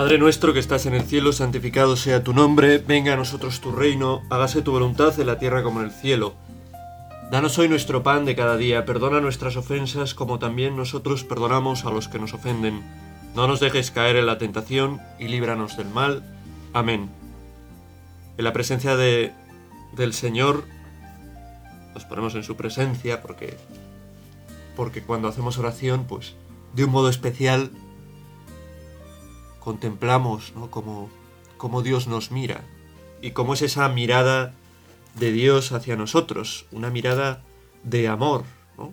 Padre nuestro que estás en el cielo, santificado sea tu nombre, venga a nosotros tu reino, hágase tu voluntad en la tierra como en el cielo. Danos hoy nuestro pan de cada día, perdona nuestras ofensas como también nosotros perdonamos a los que nos ofenden. No nos dejes caer en la tentación y líbranos del mal. Amén. En la presencia de, del Señor, nos ponemos en su presencia porque, porque cuando hacemos oración, pues de un modo especial contemplamos ¿no? como, como Dios nos mira y cómo es esa mirada de Dios hacia nosotros, una mirada de amor, ¿no?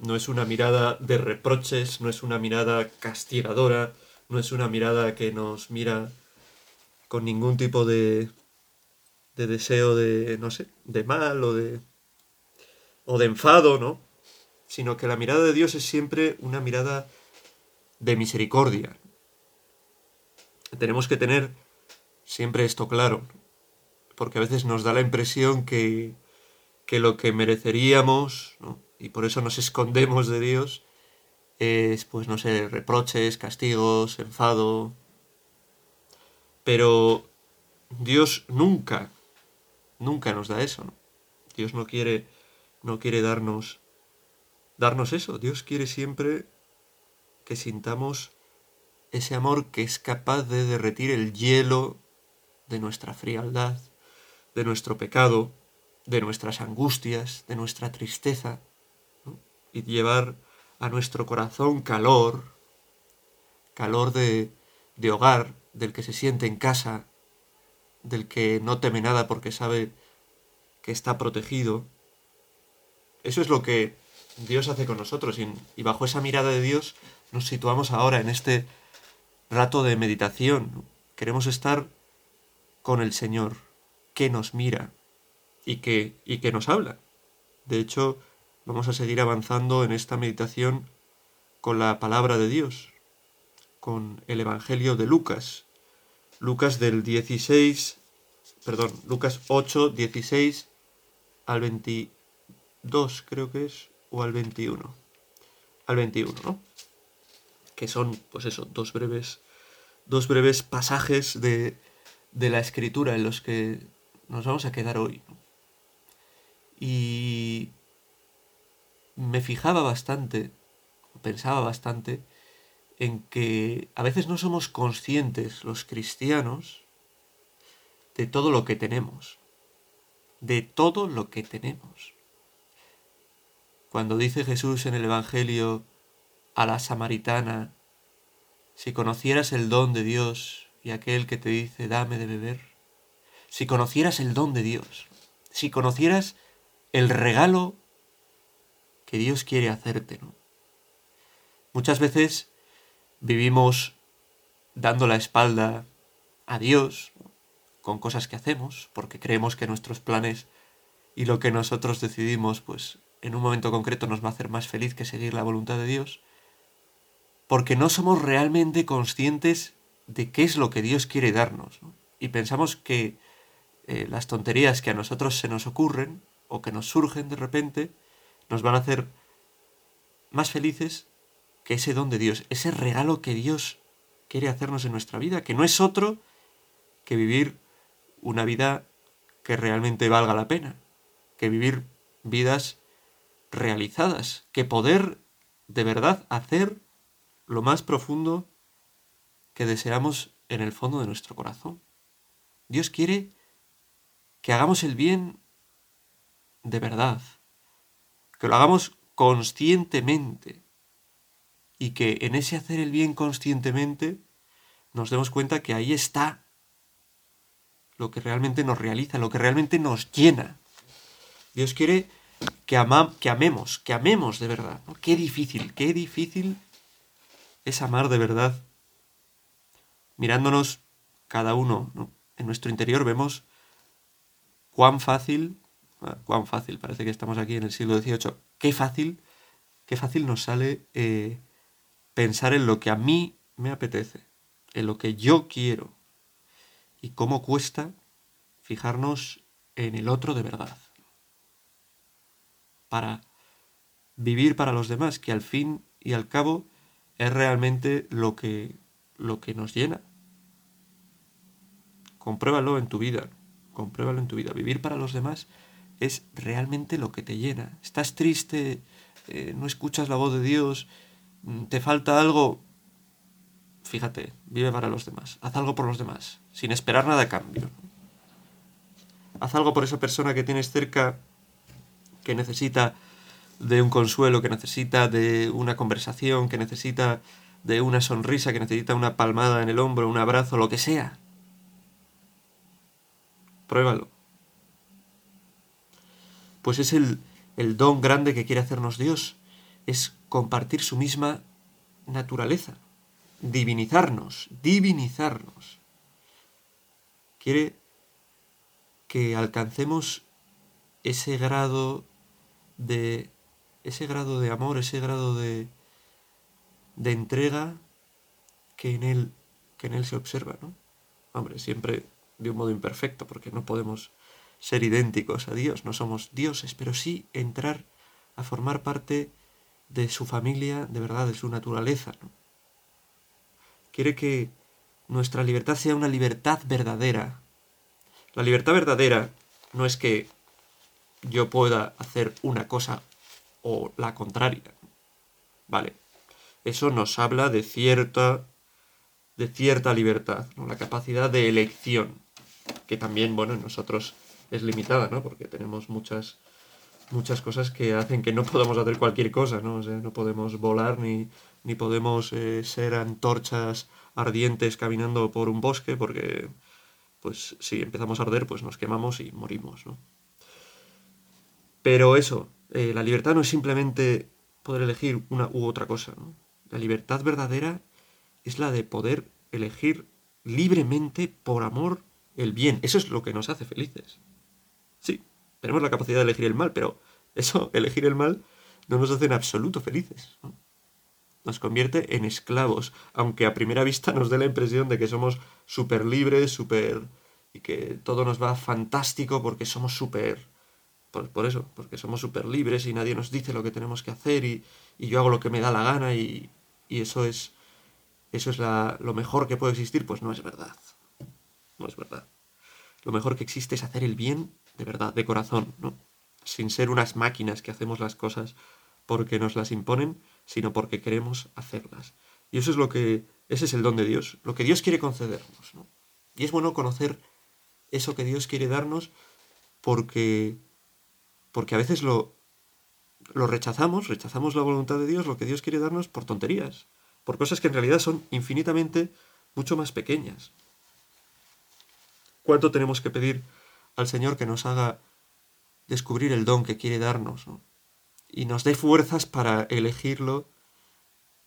No es una mirada de reproches, no es una mirada castigadora, no es una mirada que nos mira con ningún tipo de, de deseo de, no sé, de mal o de, o de enfado, ¿no? Sino que la mirada de Dios es siempre una mirada de misericordia, tenemos que tener siempre esto claro, porque a veces nos da la impresión que, que lo que mereceríamos, y por eso nos escondemos de Dios, es, pues no sé, reproches, castigos, enfado. Pero Dios nunca, nunca nos da eso. Dios no quiere, no quiere darnos, darnos eso. Dios quiere siempre que sintamos ese amor que es capaz de derretir el hielo de nuestra frialdad, de nuestro pecado, de nuestras angustias, de nuestra tristeza, y llevar a nuestro corazón calor, calor de, hogar, del que se siente en casa, del que no teme nada porque sabe que está protegido. Eso es lo que Dios hace con nosotros y bajo esa mirada de Dios nos situamos ahora en este rato de meditación. Queremos estar con el Señor, que nos mira y que, y que nos habla. De hecho, vamos a seguir avanzando en esta meditación con la palabra de Dios, con el Evangelio de Lucas. Lucas del 16, perdón, Lucas 8, 16 al 22 creo que es, o al 21. Al 21, ¿no? que son, pues eso, dos breves, dos breves pasajes de, de la escritura en los que nos vamos a quedar hoy. Y me fijaba bastante, pensaba bastante, en que a veces no somos conscientes los cristianos de todo lo que tenemos, de todo lo que tenemos. Cuando dice Jesús en el Evangelio, a la samaritana, si conocieras el don de Dios y aquel que te dice, dame de beber, si conocieras el don de Dios, si conocieras el regalo que Dios quiere hacerte. Muchas veces vivimos dando la espalda a Dios con cosas que hacemos, porque creemos que nuestros planes y lo que nosotros decidimos, pues en un momento concreto nos va a hacer más feliz que seguir la voluntad de Dios porque no somos realmente conscientes de qué es lo que Dios quiere darnos. Y pensamos que eh, las tonterías que a nosotros se nos ocurren o que nos surgen de repente nos van a hacer más felices que ese don de Dios, ese regalo que Dios quiere hacernos en nuestra vida, que no es otro que vivir una vida que realmente valga la pena, que vivir vidas realizadas, que poder de verdad hacer lo más profundo que deseamos en el fondo de nuestro corazón. Dios quiere que hagamos el bien de verdad, que lo hagamos conscientemente y que en ese hacer el bien conscientemente nos demos cuenta que ahí está lo que realmente nos realiza, lo que realmente nos llena. Dios quiere que, que amemos, que amemos de verdad. Qué difícil, qué difícil es amar de verdad. Mirándonos cada uno en nuestro interior vemos cuán fácil, ah, cuán fácil, parece que estamos aquí en el siglo XVIII, qué fácil, qué fácil nos sale eh, pensar en lo que a mí me apetece, en lo que yo quiero, y cómo cuesta fijarnos en el otro de verdad, para vivir para los demás, que al fin y al cabo es realmente lo que, lo que nos llena, compruébalo en tu vida, compruébalo en tu vida. Vivir para los demás es realmente lo que te llena. Estás triste, eh, no escuchas la voz de Dios, mm, te falta algo. Fíjate, vive para los demás. Haz algo por los demás, sin esperar nada a cambio. Haz algo por esa persona que tienes cerca que necesita de un consuelo, que necesita de una conversación, que necesita de una sonrisa, que necesita una palmada en el hombro, un abrazo, lo que sea. Pruébalo. Pues es el, el don grande que quiere hacernos Dios, es compartir su misma naturaleza, divinizarnos, divinizarnos. Quiere que alcancemos ese grado de ese grado de amor, ese grado de de entrega que en él que en él se observa, ¿no? Hombre, siempre de un modo imperfecto, porque no podemos ser idénticos a Dios, no somos dioses, pero sí entrar a formar parte de su familia, de verdad, de su naturaleza. Quiere que nuestra libertad sea una libertad verdadera. La libertad verdadera no es que yo pueda hacer una cosa o la contraria. Vale. Eso nos habla de cierta de cierta libertad, ¿no? la capacidad de elección, que también, bueno, en nosotros es limitada, ¿no? Porque tenemos muchas, muchas cosas que hacen que no podamos hacer cualquier cosa, ¿no? O sea, no podemos volar ni, ni podemos eh, ser antorchas ardientes caminando por un bosque porque, pues, si empezamos a arder, pues nos quemamos y morimos, ¿no? Pero eso, eh, la libertad no es simplemente poder elegir una u otra cosa, ¿no? La libertad verdadera es la de poder elegir libremente por amor el bien. Eso es lo que nos hace felices. Sí, tenemos la capacidad de elegir el mal, pero eso, elegir el mal, no nos hace en absoluto felices. Nos convierte en esclavos, aunque a primera vista nos dé la impresión de que somos súper libres, súper... y que todo nos va fantástico porque somos súper... Por, eso, porque somos súper libres y nadie nos dice lo que tenemos que hacer y, y yo hago lo que me da la gana y, y eso es eso es lo mejor que puede existir, pues no es verdad. No es verdad. Lo mejor que existe es hacer el bien de verdad, de corazón, ¿no? Sin ser unas máquinas que hacemos las cosas porque nos las imponen, sino porque queremos hacerlas. Y eso es lo que, ese es el don de Dios, lo que Dios quiere concedernos, ¿no? Y es bueno conocer eso que Dios quiere darnos porque, porque a veces lo, rechazamos, rechazamos la voluntad de Dios, lo que Dios quiere darnos por tonterías, por cosas que en realidad son infinitamente mucho más pequeñas. ¿Cuánto tenemos que pedir al Señor que nos haga descubrir el don que quiere darnos y nos dé fuerzas para elegirlo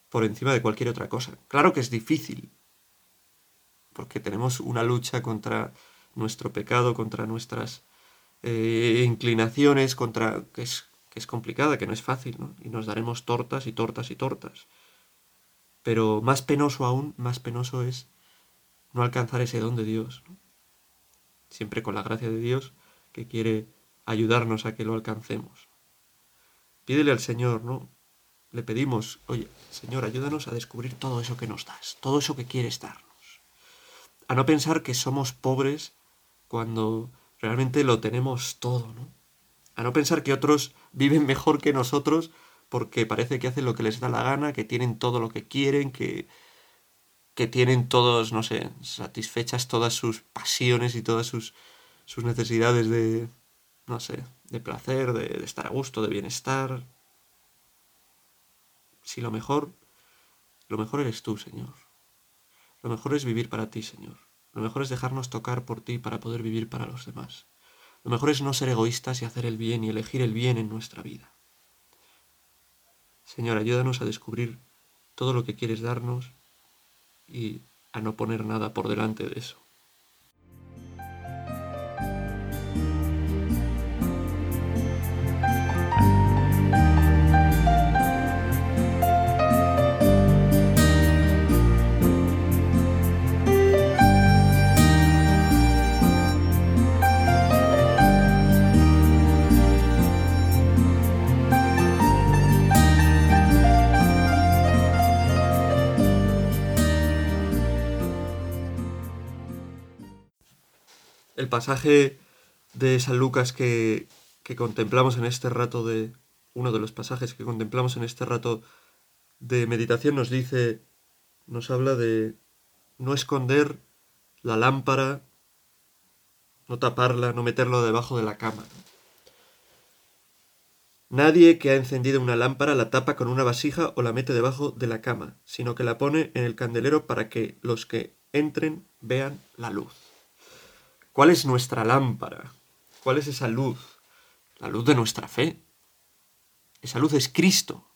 por encima de cualquier otra cosa? Claro que es difícil, porque tenemos una lucha contra nuestro pecado, contra nuestras eh, inclinaciones, contra que es, que es complicada, que no es fácil, ¿no? y nos daremos tortas y tortas y tortas. Pero más penoso aún, más penoso es no alcanzar ese don de Dios. Siempre con la gracia de Dios que quiere ayudarnos a que lo alcancemos. Pídele al Señor, ¿no? Le pedimos, oye, Señor, ayúdanos a descubrir todo eso que nos das, todo eso que quieres darnos. A no pensar que somos pobres cuando realmente lo tenemos todo, ¿no? A no pensar que otros viven mejor que nosotros porque parece que hacen lo que les da la gana, que tienen todo lo que quieren, que, que tienen todos, no sé, satisfechas todas sus pasiones y todas sus, sus necesidades de, no sé, de placer, de, de estar a gusto, de bienestar. Si lo mejor, lo mejor eres tú, Señor. Lo mejor es vivir para ti, Señor. Lo mejor es dejarnos tocar por ti para poder vivir para los demás. Lo mejor es no ser egoístas y hacer el bien y elegir el bien en nuestra vida. Señor, ayúdanos a descubrir todo lo que quieres darnos y a no poner nada por delante de eso. El pasaje de San Lucas que, que contemplamos en este rato de... Uno de los pasajes que contemplamos en este rato de meditación nos dice, nos habla de no esconder la lámpara, no taparla, no meterlo debajo de la cama. Nadie que ha encendido una lámpara la tapa con una vasija o la mete debajo de la cama, sino que la pone en el candelero para que los que entren vean la luz. ¿Cuál es nuestra lámpara? ¿Cuál es esa luz? La luz de nuestra fe. Esa luz es Cristo.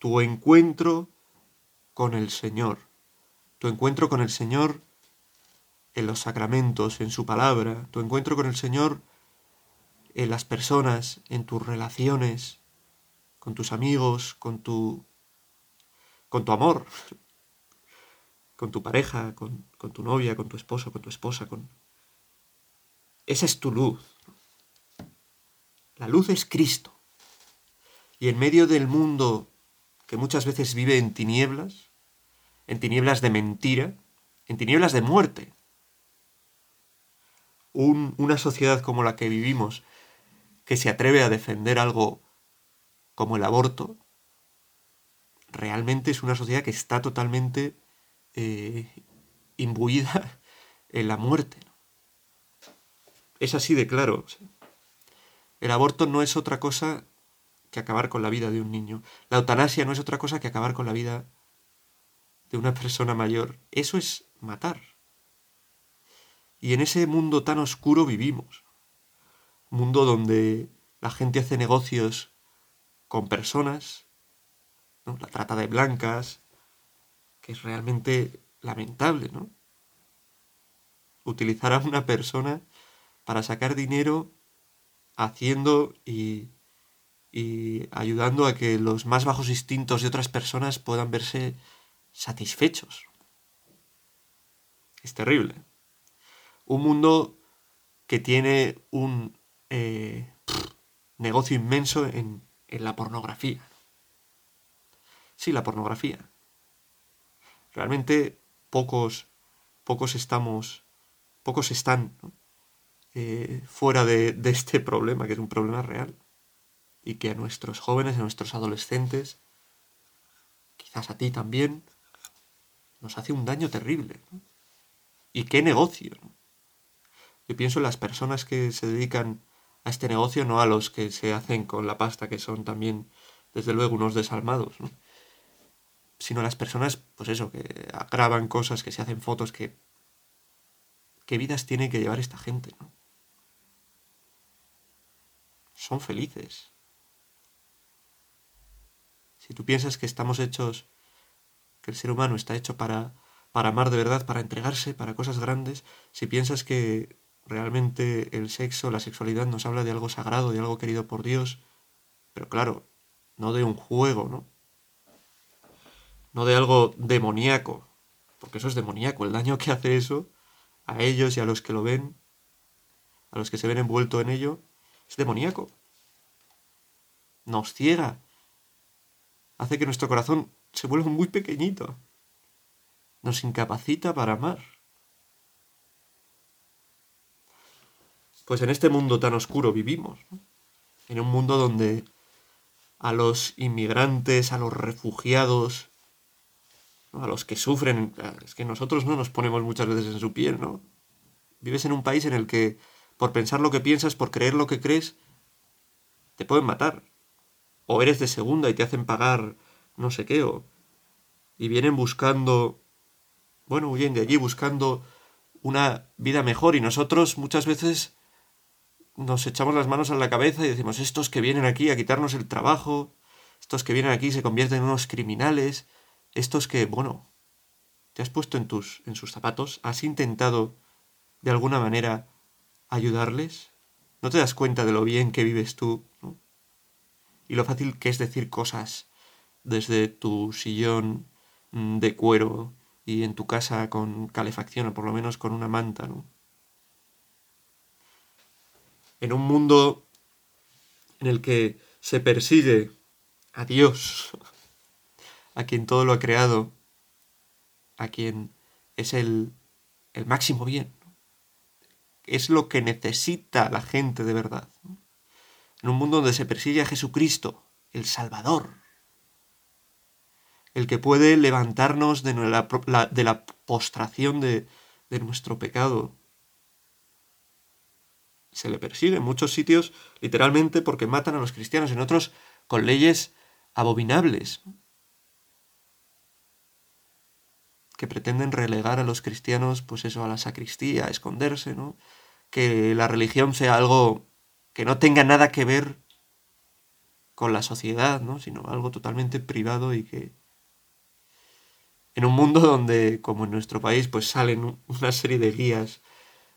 Tu encuentro con el Señor. Tu encuentro con el Señor en los sacramentos, en su palabra. Tu encuentro con el Señor en las personas, en tus relaciones, con tus amigos, con tu, con tu amor, con tu pareja, con, con tu novia, con tu esposo, con tu esposa, con... Esa es tu luz. La luz es Cristo. Y en medio del mundo que muchas veces vive en tinieblas, en tinieblas de mentira, en tinieblas de muerte, una sociedad como la que vivimos, que se atreve a defender algo como el aborto, realmente es una sociedad que está totalmente eh, imbuida en la muerte. Es así de claro. El aborto no es otra cosa que acabar con la vida de un niño. La eutanasia no es otra cosa que acabar con la vida de una persona mayor. Eso es matar. Y en ese mundo tan oscuro vivimos mundo donde la gente hace negocios con personas, la trata de blancas, que es realmente lamentable, ¿no? Utilizar a una persona para sacar dinero haciendo y, ayudando a que los más bajos instintos de otras personas puedan verse satisfechos. Es terrible. Un mundo que tiene un eh, negocio inmenso en, en, la pornografía. Sí, la pornografía. Realmente pocos, pocos estamos, pocos están eh, fuera de, de este problema, que es un problema real. Y que a nuestros jóvenes, a nuestros adolescentes, quizás a ti también, nos hace un daño terrible. ¿Y qué negocio? Yo pienso en las personas que se dedican a este negocio, no a los que se hacen con la pasta, que son también, desde luego, unos desalmados, ¿no? Sino las personas, pues eso, que graban cosas, que se hacen fotos, que... ¿Qué vidas tiene que llevar esta gente? ¿no? Son felices. Si tú piensas que estamos hechos, que el ser humano está hecho para, para amar de verdad, para entregarse, para cosas grandes, si piensas que realmente el sexo, la sexualidad nos habla de algo sagrado, de algo querido por Dios, pero claro, no de un juego, ¿no? No de algo demoníaco, porque eso es demoníaco, el daño que hace eso a ellos y a los que lo ven, a los que se ven envueltos en ello, es demoníaco. Nos ciega, hace que nuestro corazón se vuelva muy pequeñito, nos incapacita para amar. Pues en este mundo tan oscuro vivimos, en un mundo donde a los inmigrantes, a los refugiados, a los que sufren, es que nosotros no nos ponemos muchas veces en su piel, ¿no? Vives en un país en el que por pensar lo que piensas, por creer lo que crees, te pueden matar. O eres de segunda y te hacen pagar no sé qué, o... Y vienen buscando, bueno, huyen de allí buscando una vida mejor y nosotros muchas veces nos echamos las manos a la cabeza y decimos, estos que vienen aquí a quitarnos el trabajo, estos que vienen aquí se convierten en unos criminales, estos que, bueno, te has puesto en tus sus zapatos, has intentado de alguna manera ayudarles, no te das cuenta de lo bien que vives tú, Y lo fácil que es decir cosas desde tu sillón mm, de cuero y en tu casa con calefacción o por lo menos con una manta, ¿no? en un mundo en el que se persigue a Dios, a quien todo lo ha creado, a quien es el, el máximo bien, es lo que necesita la gente de verdad. En un mundo donde se persigue a Jesucristo, el Salvador, el que puede levantarnos de la, postración de nuestro pecado. Se le persigue en muchos sitios literalmente porque matan a los cristianos, en otros con leyes abominables que pretenden relegar a los cristianos, pues eso, a la sacristía, a esconderse, ¿no? Que la religión sea algo que no tenga nada que ver con la sociedad, ¿no? Sino algo totalmente privado y que en un mundo donde, como en nuestro país, pues salen una serie de guías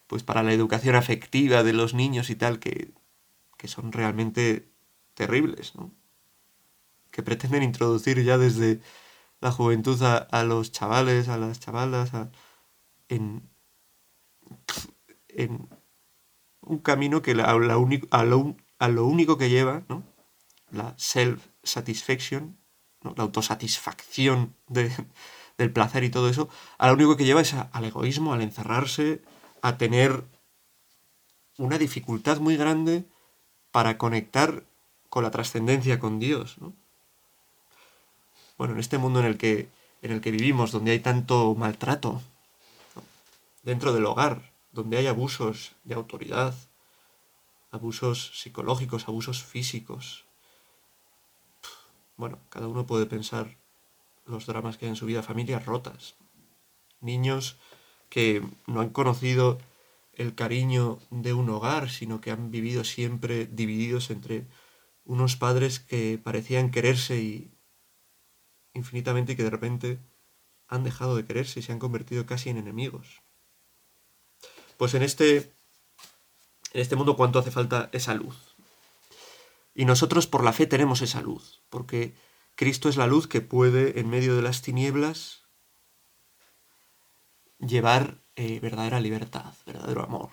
pues para la educación afectiva de los niños y tal, que, que son realmente terribles, ¿no? Que pretenden introducir ya desde la juventud a, los chavales, a las chavalas, en, en un camino que a, lo, a lo único que lleva, ¿no? La self-satisfaction, ¿no? la autosatisfacción de, del placer y todo eso, a lo único que lleva es al egoísmo, al encerrarse, a tener una dificultad muy grande para conectar con la trascendencia con Dios. Bueno, en este mundo en el que, en el que vivimos, donde hay tanto maltrato, dentro del hogar, donde hay abusos de autoridad, abusos psicológicos, abusos físicos. Bueno, cada uno puede pensar los dramas que hay en su vida, familias rotas, niños que no han conocido el cariño de un hogar, sino que han vivido siempre divididos entre unos padres que parecían quererse y infinitamente y que de repente han dejado de quererse y se han convertido casi en enemigos. Pues en este en este mundo cuánto hace falta esa luz. Y nosotros por la fe tenemos esa luz, porque Cristo es la luz que puede, en medio de las tinieblas, llevar eh, verdadera libertad, verdadero amor,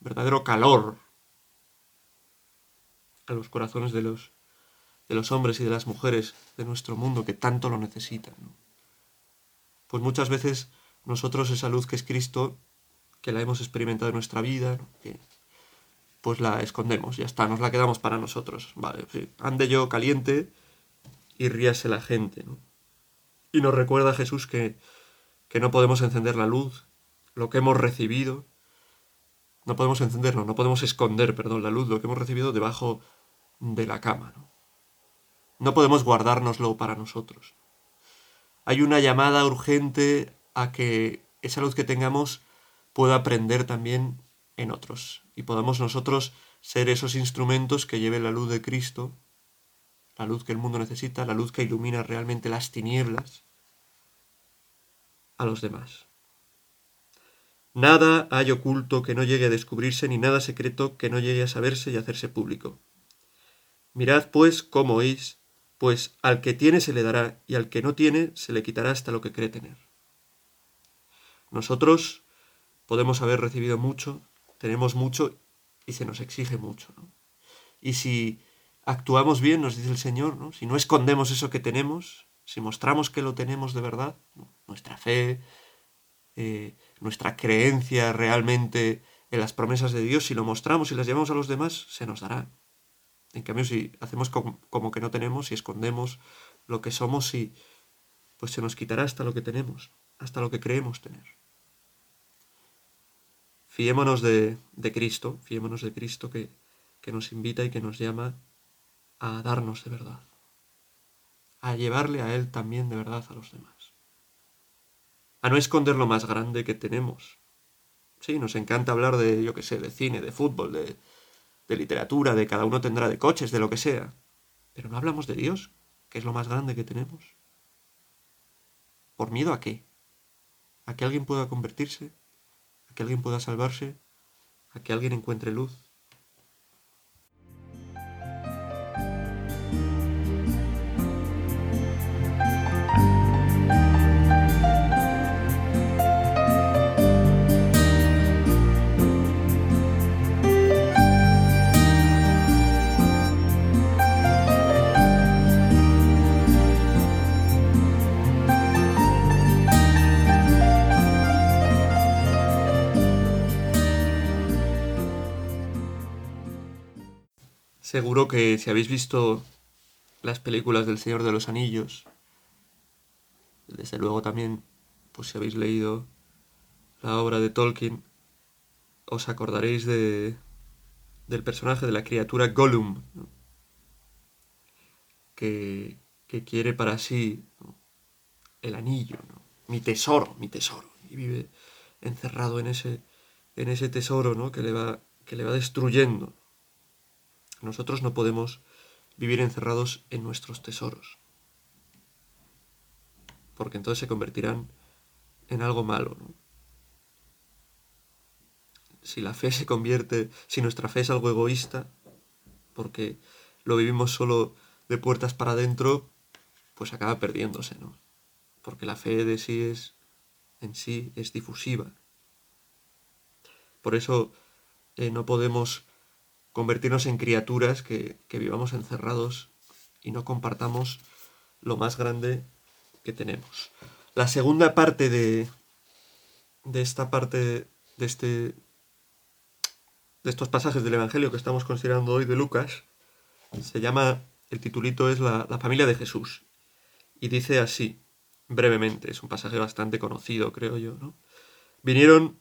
verdadero calor a los corazones de los, de los hombres y de las mujeres de nuestro mundo que tanto lo necesitan. Pues muchas veces nosotros esa luz que es Cristo, que la hemos experimentado en nuestra vida, pues la escondemos, ya está, nos la quedamos para nosotros. Vale, ande yo caliente, y ríase la gente. Y nos recuerda Jesús que, que no podemos encender la luz, lo que hemos recibido, no podemos encenderlo, no podemos esconder, perdón, la luz, lo que hemos recibido debajo de la cama. ¿no? No podemos guardárnoslo para nosotros. Hay una llamada urgente a que esa luz que tengamos pueda prender también en otros y podamos nosotros ser esos instrumentos que lleven la luz de Cristo la luz que el mundo necesita, la luz que ilumina realmente las tinieblas a los demás. Nada hay oculto que no llegue a descubrirse, ni nada secreto que no llegue a saberse y hacerse público. Mirad, pues, cómo oís, pues al que tiene se le dará, y al que no tiene se le quitará hasta lo que cree tener. Nosotros podemos haber recibido mucho, tenemos mucho, y se nos exige mucho. Y si actuamos bien, nos dice el Señor, si no escondemos eso que tenemos, si mostramos que lo tenemos de verdad, nuestra fe, eh, nuestra creencia realmente en las promesas de Dios, si lo mostramos y las llevamos a los demás, se nos dará. En cambio, si hacemos como, que no tenemos, si escondemos lo que somos, y, pues se nos quitará hasta lo que tenemos, hasta lo que creemos tener. Fiémonos de, de Cristo, fiémonos de Cristo que, que nos invita y que nos llama a darnos de verdad, a llevarle a Él también de verdad a los demás, a no esconder lo más grande que tenemos. Sí, nos encanta hablar de, yo qué sé, de cine, de fútbol, de, de literatura, de cada uno tendrá de coches, de lo que sea, pero no hablamos de Dios, que es lo más grande que tenemos. ¿Por miedo a qué? ¿A que alguien pueda convertirse? ¿A que alguien pueda salvarse? ¿A que alguien encuentre luz? Seguro que si habéis visto las películas del Señor de los Anillos, desde luego también, pues si habéis leído la obra de Tolkien, os acordaréis de, del personaje de la criatura Gollum, que, que, quiere para sí el anillo, mi tesoro, mi tesoro, y vive encerrado en ese, en ese tesoro ¿no? que, le va, que le va destruyendo. Nosotros no podemos vivir encerrados en nuestros tesoros, porque entonces se convertirán en algo malo. Si la fe se convierte, si nuestra fe es algo egoísta, porque lo vivimos solo de puertas para adentro, pues acaba perdiéndose, ¿no? Porque la fe de sí es, en sí, es difusiva. Por eso eh, no podemos convertirnos en criaturas que, vivamos encerrados y no compartamos lo más grande que tenemos. La segunda parte de, de esta parte, de, este, de estos pasajes del Evangelio que estamos considerando hoy de Lucas, se llama, el titulito es la, la familia de Jesús. Y dice así, brevemente, es un pasaje bastante conocido, creo yo, ¿no? Vinieron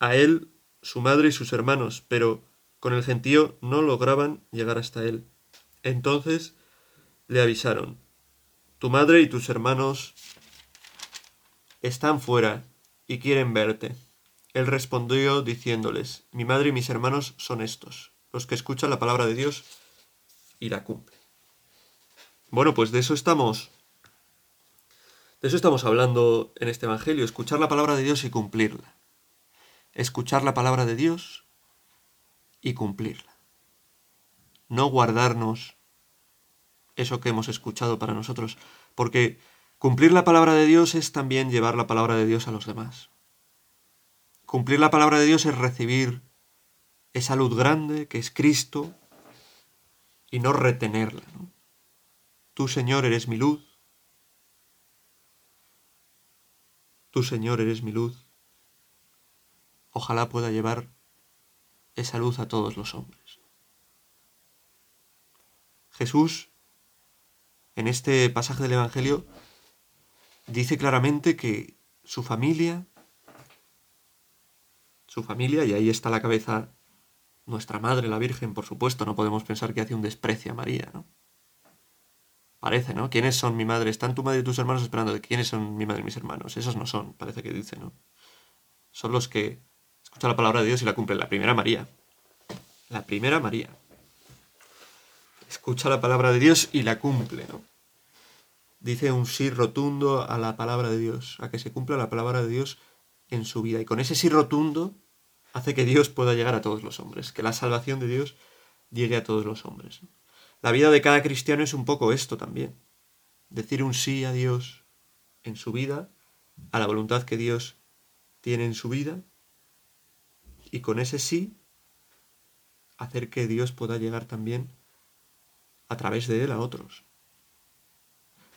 a él su madre y sus hermanos, pero con el gentío no lograban llegar hasta él. Entonces le avisaron, tu madre y tus hermanos están fuera y quieren verte. Él respondió diciéndoles, mi madre y mis hermanos son estos, los que escuchan la palabra de Dios y la cumplen. Bueno, pues de eso estamos de eso estamos hablando en este Evangelio, escuchar la palabra de Dios y cumplirla. Escuchar la palabra de Dios y cumplirla. No guardarnos eso que hemos escuchado para nosotros, porque cumplir la palabra de Dios es también llevar la palabra de Dios a los demás. Cumplir la palabra de Dios es recibir esa luz grande que es Cristo y no retenerla. Tú, Señor, eres mi luz, Tú, Señor, eres mi luz. Ojalá pueda llevar esa luz a todos los hombres. Jesús, en este pasaje del Evangelio, dice claramente que su familia, su familia, y ahí está la cabeza nuestra Madre, la Virgen, por supuesto, no podemos pensar que hace un desprecio a María, ¿no? Parece, ¿no? ¿Quiénes son mi madre? Están tu madre y tus hermanos esperando quiénes son mi madre y mis hermanos. Esos no son, parece que dice, ¿no? Son los que escuchan la palabra de Dios y la cumplen. La primera María. La primera María. Escucha la palabra de Dios y la cumple, ¿no? Dice un sí rotundo a la palabra de Dios, a que se cumpla la palabra de Dios en su vida. Y con ese sí rotundo hace que Dios pueda llegar a todos los hombres, que la salvación de Dios llegue a todos los hombres. La vida de cada cristiano es un poco esto también. Decir un sí a Dios en su vida, a la voluntad que Dios tiene en su vida, y con ese sí hacer que Dios pueda llegar también a través de él a otros.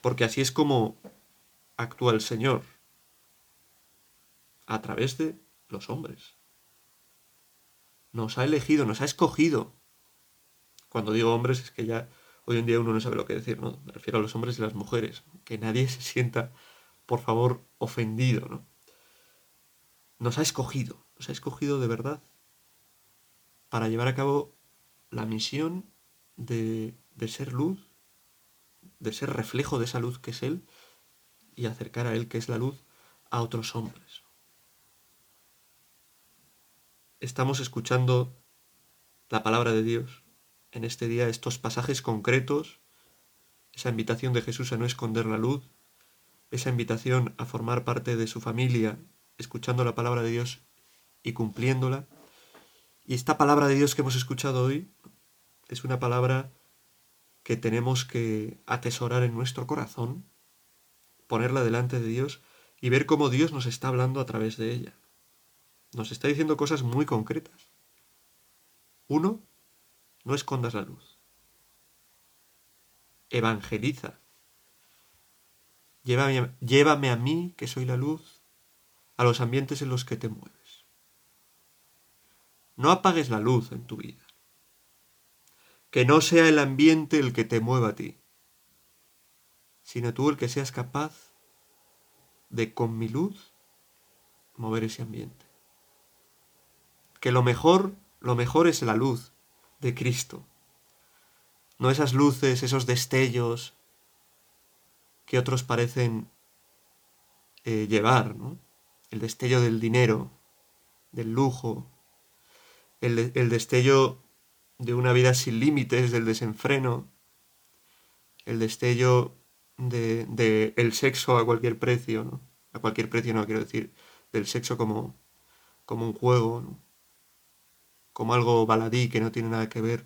Porque así es como actúa el Señor, a través de los hombres. Nos ha elegido, nos ha escogido cuando digo hombres es que ya hoy en día uno no sabe lo que decir, ¿no? Me refiero a los hombres y las mujeres. Que nadie se sienta, por favor, ofendido, ¿no? Nos ha escogido, nos ha escogido de verdad para llevar a cabo la misión de, de ser luz, de ser reflejo de esa luz que es Él y acercar a Él, que es la luz, a otros hombres. Estamos escuchando la palabra de Dios, en este día estos pasajes concretos, esa invitación de Jesús a no esconder la luz, esa invitación a formar parte de su familia, escuchando la palabra de Dios y cumpliéndola. Y esta palabra de Dios que hemos escuchado hoy es una palabra que tenemos que atesorar en nuestro corazón, ponerla delante de Dios y ver cómo Dios nos está hablando a través de ella. Nos está diciendo cosas muy concretas. Uno, no escondas la luz. Evangeliza. Llévame, llévame, a mí, que soy la luz, a los ambientes en los que te mueves. No apagues la luz en tu vida. que no sea el ambiente el que te mueva a ti, sino tú el que seas capaz de con mi luz mover ese ambiente. Que lo mejor, lo mejor es la luz de Cristo. No esas luces, esos destellos que otros parecen eh, llevar, ¿no? El destello del dinero, del lujo, el, el destello de una vida sin límites, del desenfreno, el destello de, el sexo a cualquier precio. A cualquier precio no quiero decir, del sexo como, como un juego, ¿no? como algo baladí que no tiene nada que ver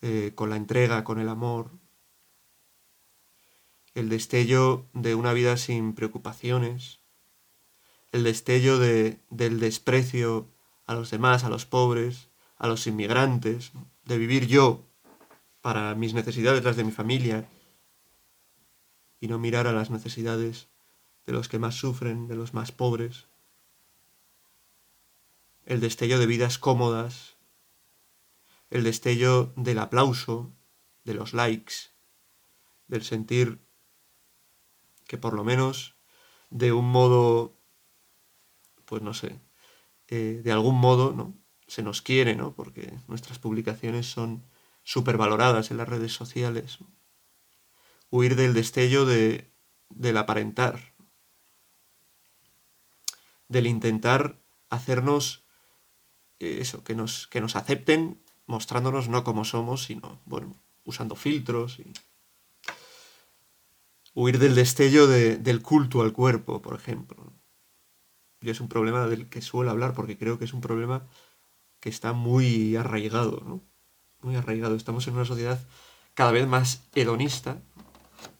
eh, con la entrega, con el amor, el destello de una vida sin preocupaciones, el destello de, del desprecio a los demás, a los pobres, a los inmigrantes, de vivir yo para mis necesidades, las de mi familia, y no mirar a las necesidades de los que más sufren, de los más pobres, el destello de vidas cómodas, el destello del aplauso, de los likes, del sentir que por lo menos de un modo, pues no sé, eh, de algún modo, ¿no? se nos quiere, ¿no? Porque nuestras publicaciones son supervaloradas en las redes sociales. Huir del destello de, del aparentar, del intentar hacernos eh, eso, que nos, que nos acepten mostrándonos no como somos, sino, bueno, usando filtros y huir del destello de, del culto al cuerpo, por ejemplo. Y es un problema del que suelo hablar porque creo que es un problema que está muy arraigado, ¿no? Muy arraigado. Estamos en una sociedad cada vez más hedonista,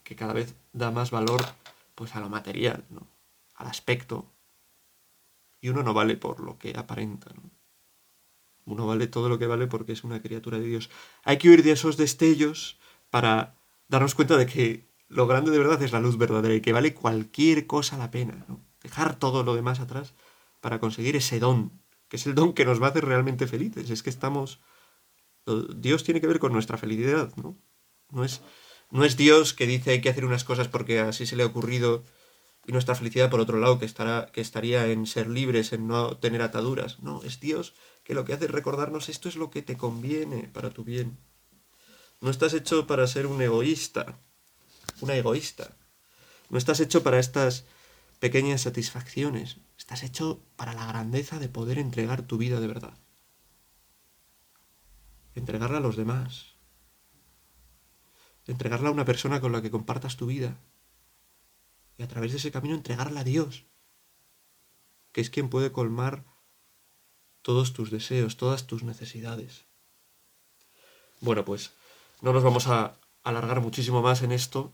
que cada vez da más valor pues a lo material, ¿no? Al aspecto. Y uno no vale por lo que aparenta, ¿no? Uno vale todo lo que vale porque es una criatura de Dios. Hay que huir de esos destellos para darnos cuenta de que lo grande de verdad es la luz verdadera y que vale cualquier cosa la pena, ¿no? Dejar todo lo demás atrás para conseguir ese don que es el don que nos va a hacer realmente felices. Es que estamos... Dios tiene que ver con nuestra felicidad, ¿no? No es, no es Dios que dice hay que hacer unas cosas porque así se le ha ocurrido y nuestra felicidad, por otro lado, que, estará, que estaría en ser libres, en no tener ataduras. No, es Dios que lo que hace es recordarnos esto es lo que te conviene para tu bien. No estás hecho para ser un egoísta, una egoísta. No estás hecho para estas pequeñas satisfacciones. Estás hecho para la grandeza de poder entregar tu vida de verdad. Entregarla a los demás. Entregarla a una persona con la que compartas tu vida. Y a través de ese camino entregarla a Dios, que es quien puede colmar todos tus deseos, todas tus necesidades. Bueno, pues no nos vamos a alargar muchísimo más en esto.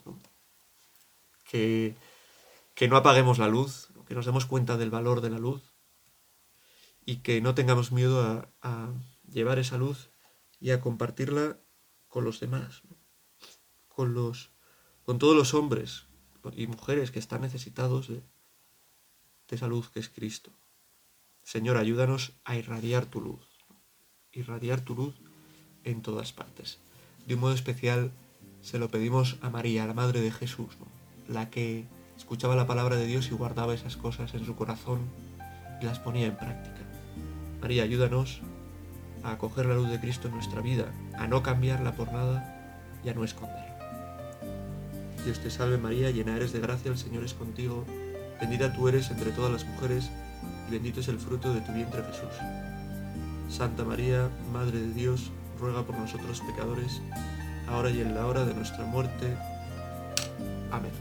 Que, que no apaguemos la luz, que nos demos cuenta del valor de la luz y que no tengamos miedo a, llevar esa luz y a compartirla con los demás, con los con todos los hombres y mujeres que están necesitados de, esa luz que es Cristo. Señor, ayúdanos a irradiar tu luz, irradiar tu luz en todas partes. De un modo especial se lo pedimos a María, la Madre de Jesús, la que escuchaba la palabra de Dios y guardaba esas cosas en su corazón y las ponía en práctica. María, ayúdanos a acoger la luz de Cristo en nuestra vida, a no cambiarla por nada y a no esconderla. Dios te salve María, llena eres de gracia, el Señor es contigo, bendita tú eres entre todas las mujeres y bendito es el fruto de tu vientre Jesús. Santa María, Madre de Dios, ruega por nosotros pecadores, ahora y en la hora de nuestra muerte. Amén.